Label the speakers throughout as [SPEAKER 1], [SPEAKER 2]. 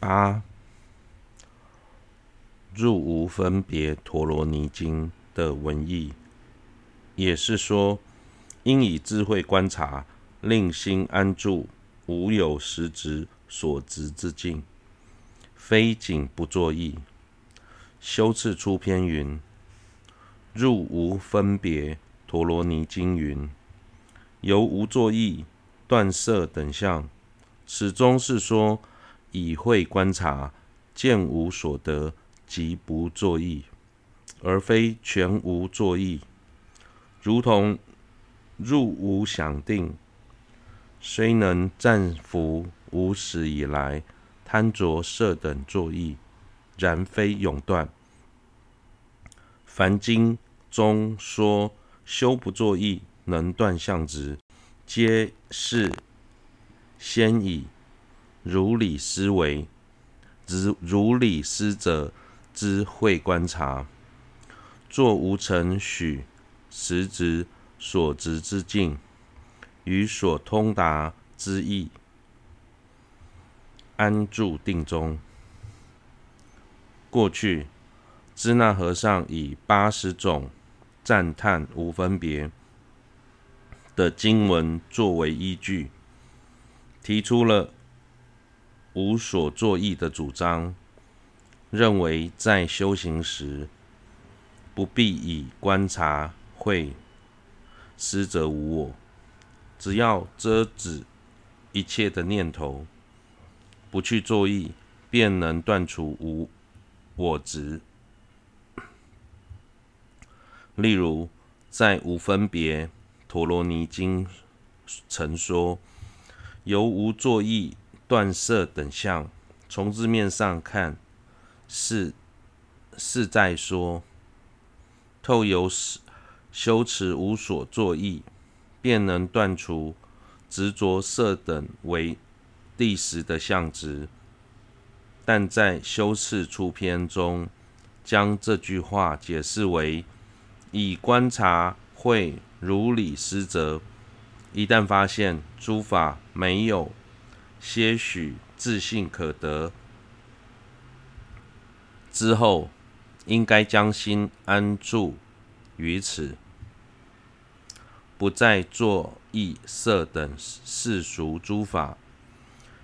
[SPEAKER 1] 八入无分别陀罗尼经的文意，也是说，应以智慧观察，令心安住，无有实执所执之境，非仅不作意。修次出篇云：入无分别陀罗尼经云，由无作意断色等相，始终是说以会观察，见无所得，即不作意，而非全无作意。如同入无想定，虽能暂伏无始以来贪着色等作意。然非永断。凡经中说修不作意能断相执，皆是先以如理思维、如如理思则之慧观察，作无承许实执所执之境，与所通达之意，安住定中。过去，支那和尚以八十种赞叹无分别的经文作为依据，提出了无所作意的主张，认为在修行时不必以观察会失则无我，只要遮止一切的念头，不去作意，便能断除无我执，例如在无分别陀罗尼经曾说：“由无作意断色等相。”从字面上看，是是在说，透由修持无所作意，便能断除执着色等为第十的相执。但在修次出篇中，将这句话解释为以观察会如理思则。一旦发现诸法没有些许自信可得之后，应该将心安住于此，不再作意色等世俗诸法。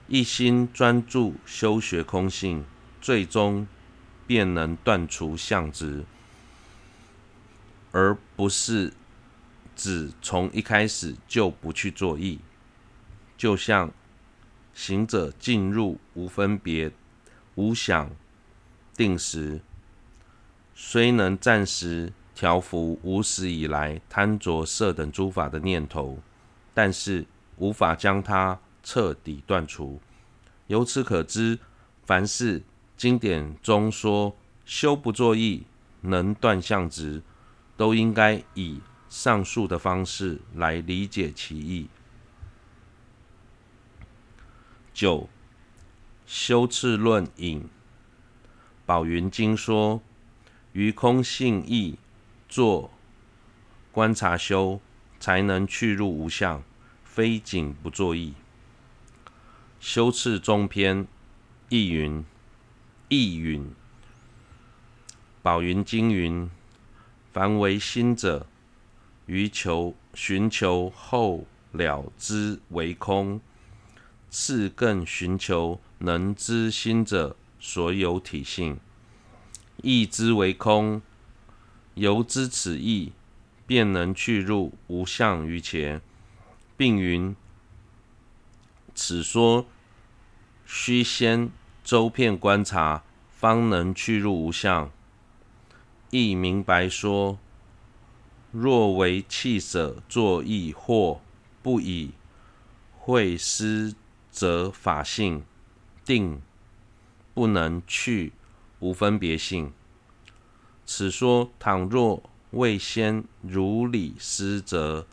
[SPEAKER 1] 一心专注修学空性，最终便能断除相执，而不是指从一开始就不去做意。就像行者进入无分别无想定时，虽能暂时调伏无始以来贪着色等诸法的念头，但是无法将它。彻底断除。由此可知，凡是经典中说修不作意能断相执，都应该以上述的方式来理解其意。九，修次论引宝云经说：于空性意作观察修，才能去入无相，非仅不作意。修次中篇译云：意云，宝云经云：凡为心者，于求寻求后了知为空，次更寻求能知心者所有体性，意之为空。由知此意，便能去入无相于前，并云。此说须先周遍观察，方能去入无相。亦明白说，若为弃舍作意或不以慧思则法性，定不能去无分别性。此说倘若未先如理思则，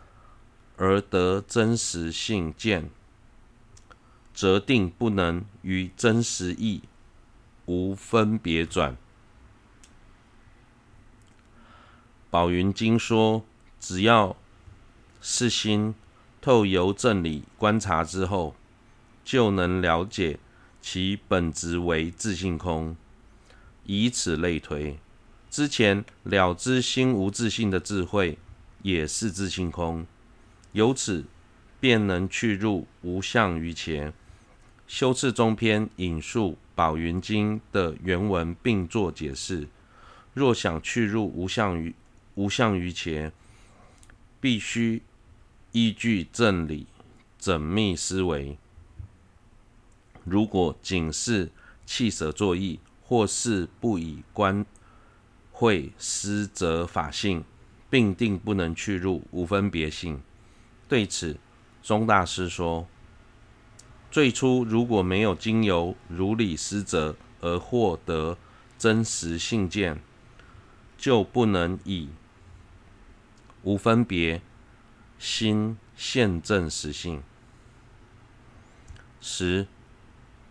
[SPEAKER 1] 而得真实性见。则定不能于真实义无分别转。宝云经说，只要是心透由正理观察之后，就能了解其本质为自性空。以此类推，之前了知心无自性的智慧也是自性空，由此便能去入无相于前。修次中篇引述《宝云经》的原文，并作解释。若想去入无相于无相于前，必须依据正理缜密思维。如果仅是弃舍作意，或是不以观慧思择法性，并定不能去入无分别性。对此，宗大师说：最初如果没有经由如理施则而获得真实信见，就不能以无分别心现证实性。十，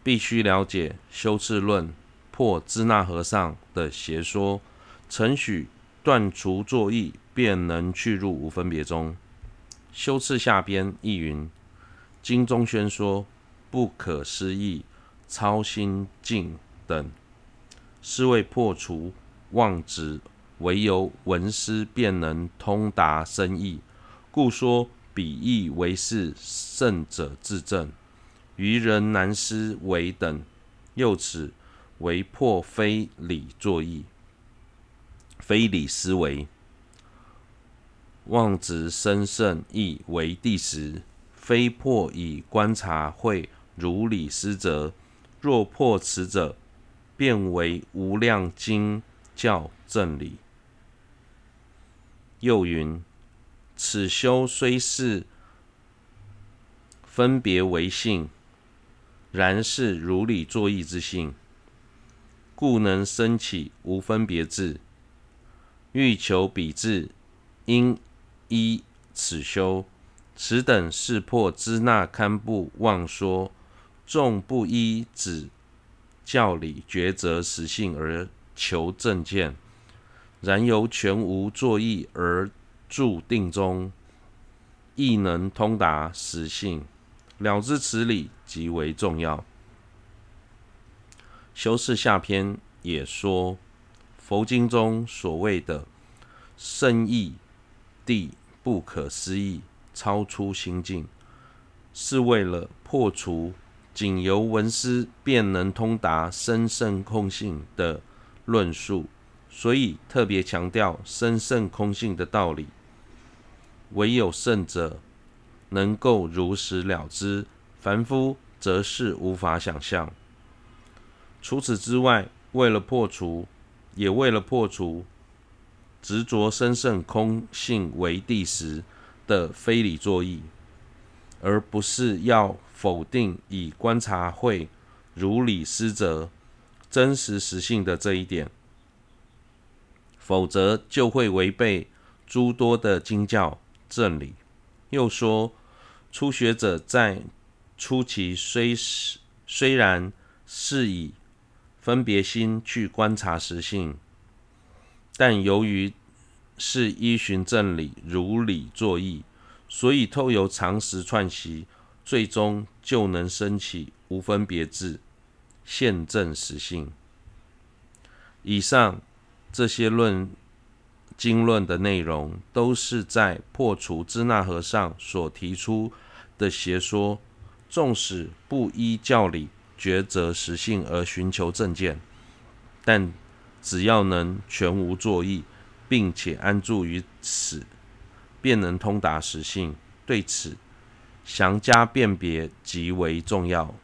[SPEAKER 1] 必须了解修次论破支那和尚的邪说，承许断除作意便能去入无分别中。修次下边亦云：经中宣说不可思议超心境等，是为破除妄执。唯由闻思便能通达深意，故说彼意为是圣者自证。愚人难思惟等，又此为破非理作意，非理思维。妄执深胜亦为第十，非破以观察会如理思则。若破此者，便为无量经教正理。又云：此修虽是分别为性，然是如理作意之性，故能生起无分别智。欲求彼智，应依此修。此等是破支那堪布妄说，众不依止教理抉择实性而求正见。然由全无作意而住定中，亦能通达实性，了知此理极为重要。修次下篇也说，佛经中所谓的圣义地不可思议超出心境，是为了破除仅由闻思便能通达深胜空性的论述。所以特别强调深胜空性的道理，唯有圣者能够如实了知，凡夫则是无法想象。除此之外，为了破除，也为了破除执着深胜空性为地时的非理作意，而不是要否定以观察会如理思择真实实性的这一点。否则就会违背诸多的经教正理。又说，初学者在初期虽是虽然是以分别心去观察实性，但由于是依循正理如理作意，所以透由常识串习，最终就能生起无分别智，现证实性。以上。这些论经论的内容，都是在破除支那和尚所提出的邪说。纵使不依教理抉择实性而寻求正见，但只要能全无作意，并且安住于此，便能通达实性。对此，详加辨别极为重要。